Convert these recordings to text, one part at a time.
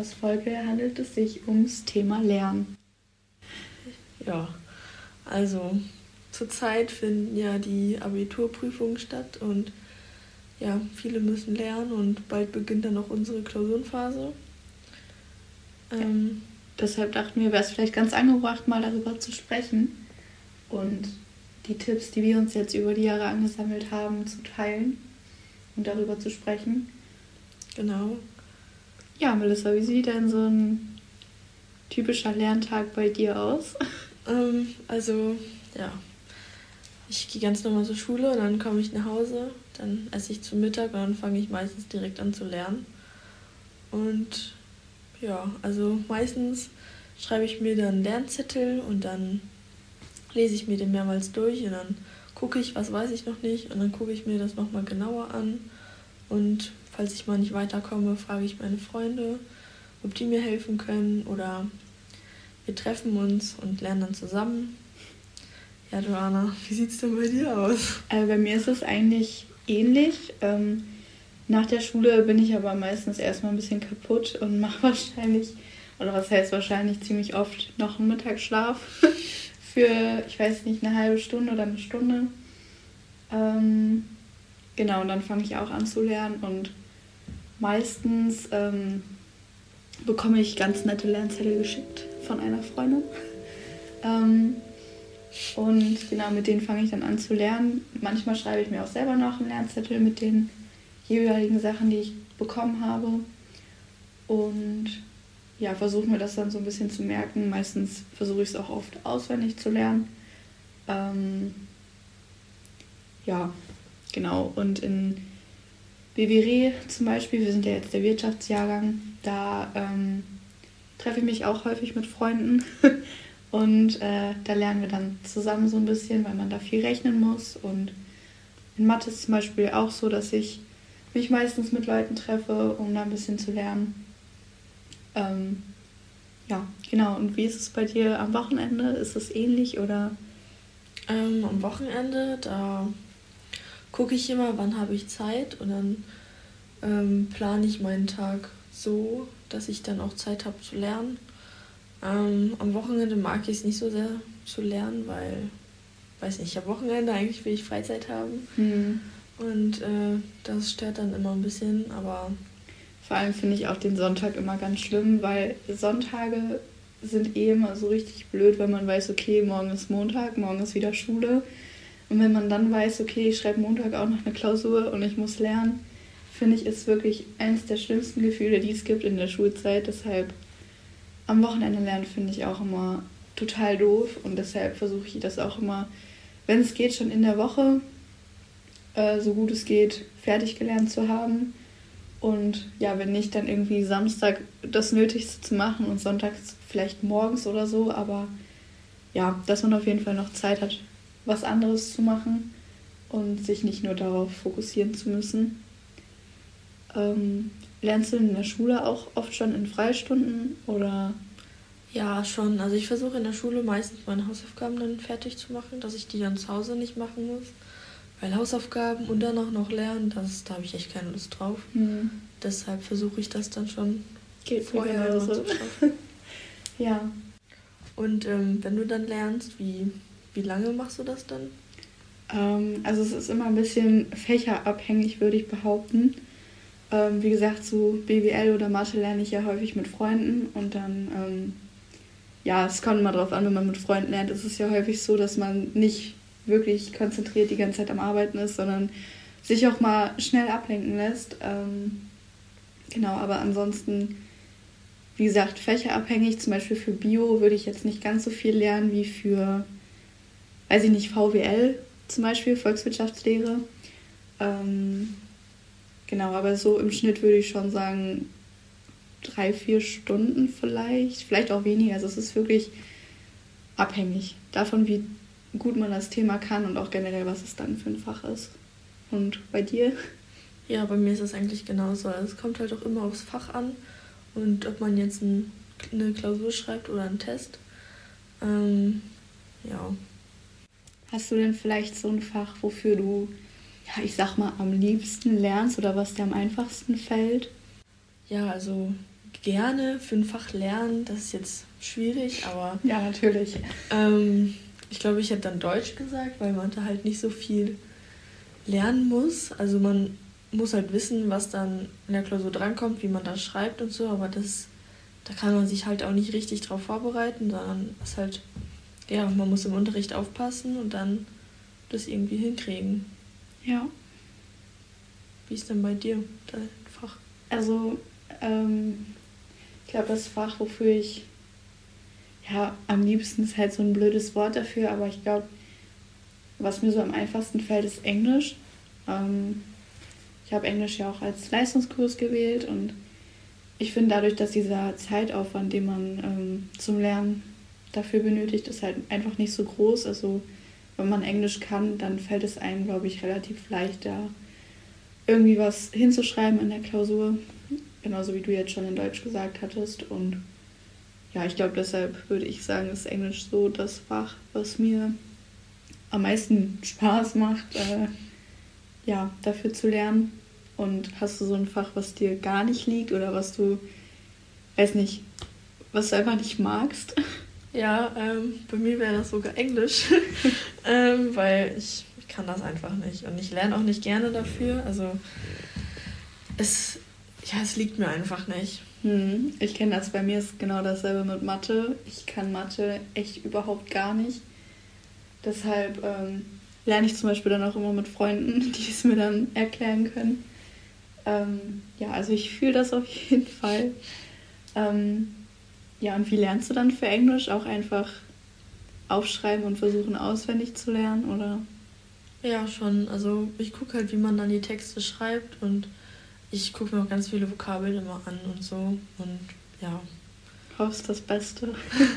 Podcast-Folge handelt es sich ums Thema Lernen. Ja, also zurzeit finden ja die Abiturprüfungen statt und ja, viele müssen lernen und bald beginnt dann auch unsere Klausurenphase. Ähm, Deshalb dachten wir, wäre es vielleicht ganz angebracht, mal darüber zu sprechen und die Tipps, die wir uns jetzt über die Jahre angesammelt haben, zu teilen und darüber zu sprechen. Genau. Ja, Melissa, wie sieht denn so ein typischer Lerntag bei dir aus? Ähm, also, ja. Ich gehe ganz normal zur Schule und dann komme ich nach Hause, dann esse ich zu Mittag und dann fange ich meistens direkt an zu lernen. Und ja, also meistens schreibe ich mir dann Lernzettel und dann lese ich mir den mehrmals durch und dann gucke ich, was weiß ich noch nicht und dann gucke ich mir das nochmal genauer an. Und falls ich mal nicht weiterkomme, frage ich meine Freunde, ob die mir helfen können oder wir treffen uns und lernen dann zusammen. Ja, Joanna, wie sieht es denn bei dir aus? Äh, bei mir ist es eigentlich ähnlich. Ähm, nach der Schule bin ich aber meistens erstmal ein bisschen kaputt und mache wahrscheinlich, oder was heißt wahrscheinlich, ziemlich oft noch einen Mittagsschlaf für, ich weiß nicht, eine halbe Stunde oder eine Stunde. Ähm, genau, und dann fange ich auch an zu lernen und meistens ähm, bekomme ich ganz nette Lernzettel geschickt von einer Freundin. ähm, und genau, mit denen fange ich dann an zu lernen. Manchmal schreibe ich mir auch selber noch einen Lernzettel mit den jeweiligen Sachen, die ich bekommen habe. Und ja, versuche mir das dann so ein bisschen zu merken. Meistens versuche ich es auch oft auswendig zu lernen. Ähm, ja, genau. Und in BWRE zum Beispiel, wir sind ja jetzt der Wirtschaftsjahrgang, da ähm, treffe ich mich auch häufig mit Freunden. Und äh, da lernen wir dann zusammen so ein bisschen, weil man da viel rechnen muss. Und in Mathe ist zum Beispiel auch so, dass ich mich meistens mit Leuten treffe, um da ein bisschen zu lernen. Ähm, ja, genau. Und wie ist es bei dir am Wochenende? Ist es ähnlich oder? Ähm, am Wochenende, da gucke ich immer, wann habe ich Zeit und dann ähm, plane ich meinen Tag so, dass ich dann auch Zeit habe zu lernen. Ähm, am Wochenende mag ich es nicht so sehr zu lernen, weil, weiß nicht, am Wochenende eigentlich will ich Freizeit haben. Mhm. Und äh, das stört dann immer ein bisschen, aber vor allem finde ich auch den Sonntag immer ganz schlimm, weil Sonntage sind eh immer so richtig blöd, wenn man weiß, okay, morgen ist Montag, morgen ist wieder Schule. Und wenn man dann weiß, okay, ich schreibe Montag auch noch eine Klausur und ich muss lernen, finde ich, ist wirklich eines der schlimmsten Gefühle, die es gibt in der Schulzeit. Deshalb am Wochenende lernen finde ich auch immer total doof und deshalb versuche ich das auch immer, wenn es geht, schon in der Woche, äh, so gut es geht, fertig gelernt zu haben und ja, wenn nicht, dann irgendwie Samstag das Nötigste zu machen und sonntags vielleicht morgens oder so. Aber ja, dass man auf jeden Fall noch Zeit hat, was anderes zu machen und sich nicht nur darauf fokussieren zu müssen. Ähm, lernst du in der Schule auch oft schon in Freistunden oder? Ja, schon. Also ich versuche in der Schule meistens meine Hausaufgaben dann fertig zu machen, dass ich die dann zu Hause nicht machen muss. Weil Hausaufgaben und dann auch noch lernen, das, da habe ich echt keine Lust drauf. Mhm. Deshalb versuche ich das dann schon Geht vorher so. zu schaffen. ja. Und ähm, wenn du dann lernst, wie, wie lange machst du das dann? Ähm, also es ist immer ein bisschen fächerabhängig, würde ich behaupten. Ähm, wie gesagt, so BWL oder Mathe lerne ich ja häufig mit Freunden und dann, ähm, ja, es kommt immer drauf an, wenn man mit Freunden lernt, ist es ja häufig so, dass man nicht wirklich konzentriert die ganze Zeit am Arbeiten ist, sondern sich auch mal schnell ablenken lässt. Ähm, genau, aber ansonsten, wie gesagt, fächerabhängig. Zum Beispiel für Bio würde ich jetzt nicht ganz so viel lernen wie für, weiß ich nicht, VWL zum Beispiel, Volkswirtschaftslehre. Ähm, genau, aber so im Schnitt würde ich schon sagen, drei, vier Stunden vielleicht, vielleicht auch weniger. Also es ist wirklich abhängig davon, wie gut man das Thema kann und auch generell, was es dann für ein Fach ist. Und bei dir? Ja, bei mir ist es eigentlich genauso. Also es kommt halt auch immer aufs Fach an und ob man jetzt ein, eine Klausur schreibt oder einen Test. Ähm. Hast du denn vielleicht so ein Fach, wofür du, ja, ich sag mal, am liebsten lernst oder was dir am einfachsten fällt? Ja, also gerne für ein Fach lernen, das ist jetzt schwierig, aber. Ja, natürlich. Ähm, ich glaube, ich hätte dann Deutsch gesagt, weil man da halt nicht so viel lernen muss. Also man muss halt wissen, was dann in der Klausur drankommt, wie man das schreibt und so, aber das, da kann man sich halt auch nicht richtig drauf vorbereiten, sondern es halt, ja, man muss im Unterricht aufpassen und dann das irgendwie hinkriegen. Ja. Wie ist denn bei dir dein Fach? Also, ähm, ich glaube, das Fach, wofür ich, ja, am liebsten ist halt so ein blödes Wort dafür, aber ich glaube, was mir so am einfachsten fällt, ist Englisch. Ähm, ich habe Englisch ja auch als Leistungskurs gewählt und ich finde dadurch, dass dieser Zeitaufwand, den man ähm, zum Lernen dafür benötigt, ist halt einfach nicht so groß. Also wenn man Englisch kann, dann fällt es einem, glaube ich, relativ leicht, da irgendwie was hinzuschreiben in der Klausur. Genauso wie du jetzt schon in Deutsch gesagt hattest. Und ja, ich glaube, deshalb würde ich sagen, ist Englisch so das Fach, was mir am meisten Spaß macht, äh, ja, dafür zu lernen. Und hast du so ein Fach, was dir gar nicht liegt oder was du, weiß nicht, was du einfach nicht magst? Ja, ähm, bei mir wäre das sogar Englisch, ähm, weil ich, ich kann das einfach nicht und ich lerne auch nicht gerne dafür. Also es, ja, es liegt mir einfach nicht. Hm, ich kenne das, bei mir ist genau dasselbe mit Mathe. Ich kann Mathe echt überhaupt gar nicht. Deshalb ähm, lerne ich zum Beispiel dann auch immer mit Freunden, die es mir dann erklären können. Ähm, ja, also ich fühle das auf jeden Fall. Ähm, ja, und wie lernst du dann für Englisch? Auch einfach aufschreiben und versuchen auswendig zu lernen, oder? Ja, schon. Also ich gucke halt, wie man dann die Texte schreibt und ich gucke mir auch ganz viele Vokabeln immer an und so. Und ja. Hoffst das Beste.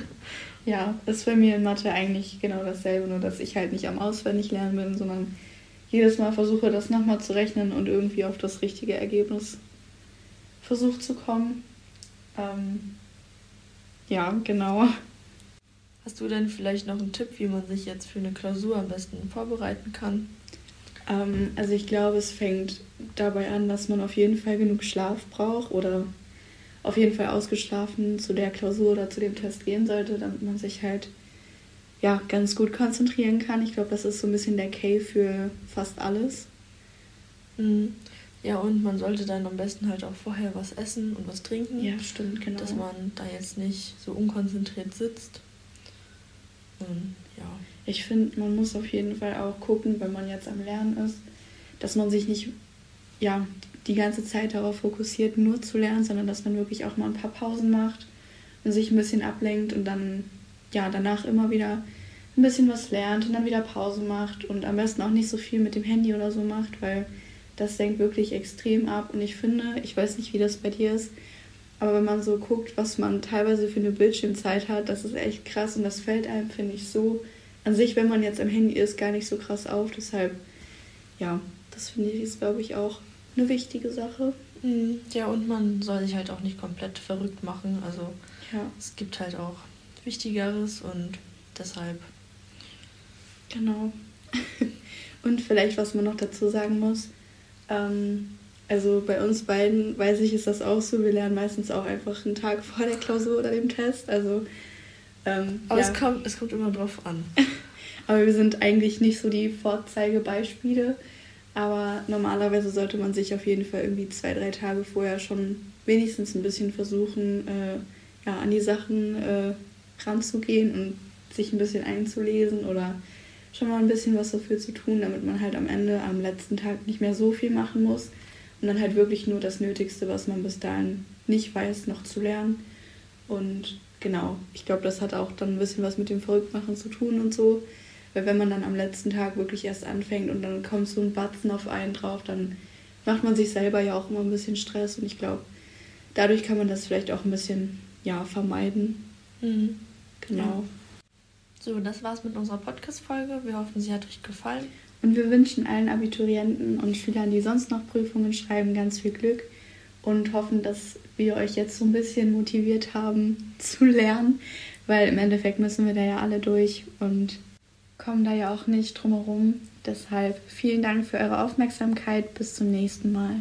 ja, ist bei mir in Mathe eigentlich genau dasselbe, nur dass ich halt nicht am Auswendig lernen bin, sondern jedes Mal versuche, das nochmal zu rechnen und irgendwie auf das richtige Ergebnis versucht zu kommen. Ähm, ja, genau. Hast du denn vielleicht noch einen Tipp, wie man sich jetzt für eine Klausur am besten vorbereiten kann? Ähm, also ich glaube, es fängt dabei an, dass man auf jeden Fall genug Schlaf braucht oder auf jeden Fall ausgeschlafen zu der Klausur oder zu dem Test gehen sollte, damit man sich halt ja, ganz gut konzentrieren kann. Ich glaube, das ist so ein bisschen der Key für fast alles. Mhm. Ja, und man sollte dann am besten halt auch vorher was essen und was trinken. Ja, stimmt, genau. Dass man da jetzt nicht so unkonzentriert sitzt. Und ja. Ich finde, man muss auf jeden Fall auch gucken, wenn man jetzt am Lernen ist, dass man sich nicht ja, die ganze Zeit darauf fokussiert, nur zu lernen, sondern dass man wirklich auch mal ein paar Pausen macht und sich ein bisschen ablenkt und dann ja, danach immer wieder ein bisschen was lernt und dann wieder Pause macht und am besten auch nicht so viel mit dem Handy oder so macht, weil das senkt wirklich extrem ab. Und ich finde, ich weiß nicht, wie das bei dir ist, aber wenn man so guckt, was man teilweise für eine Bildschirmzeit hat, das ist echt krass und das fällt einem, finde ich, so an sich, wenn man jetzt am Handy ist, gar nicht so krass auf. Deshalb, ja, das finde ich ist, glaube ich, auch eine wichtige Sache. Mhm. Ja, und man soll sich halt auch nicht komplett verrückt machen. Also ja. es gibt halt auch Wichtigeres und deshalb. Genau. und vielleicht, was man noch dazu sagen muss, ähm, also bei uns beiden, weiß ich, ist das auch so. Wir lernen meistens auch einfach einen Tag vor der Klausur oder dem Test. Also, ähm, Aber ja. es, kommt, es kommt immer drauf an. Aber wir sind eigentlich nicht so die Vorzeigebeispiele. Aber normalerweise sollte man sich auf jeden Fall irgendwie zwei, drei Tage vorher schon wenigstens ein bisschen versuchen, äh, ja, an die Sachen äh, ranzugehen und sich ein bisschen einzulesen oder schon mal ein bisschen was dafür zu tun, damit man halt am Ende, am letzten Tag nicht mehr so viel machen muss und dann halt wirklich nur das Nötigste, was man bis dahin nicht weiß, noch zu lernen. Und genau, ich glaube, das hat auch dann ein bisschen was mit dem Verrücktmachen zu tun und so. Weil wenn man dann am letzten Tag wirklich erst anfängt und dann kommt so ein Batzen auf einen drauf, dann macht man sich selber ja auch immer ein bisschen Stress und ich glaube, dadurch kann man das vielleicht auch ein bisschen ja, vermeiden. Mhm. Genau. Ja. So, das war's mit unserer Podcast-Folge. Wir hoffen, sie hat euch gefallen. Und wir wünschen allen Abiturienten und Schülern, die sonst noch Prüfungen schreiben, ganz viel Glück und hoffen, dass wir euch jetzt so ein bisschen motiviert haben zu lernen, weil im Endeffekt müssen wir da ja alle durch und kommen da ja auch nicht drum herum. Deshalb vielen Dank für eure Aufmerksamkeit. Bis zum nächsten Mal.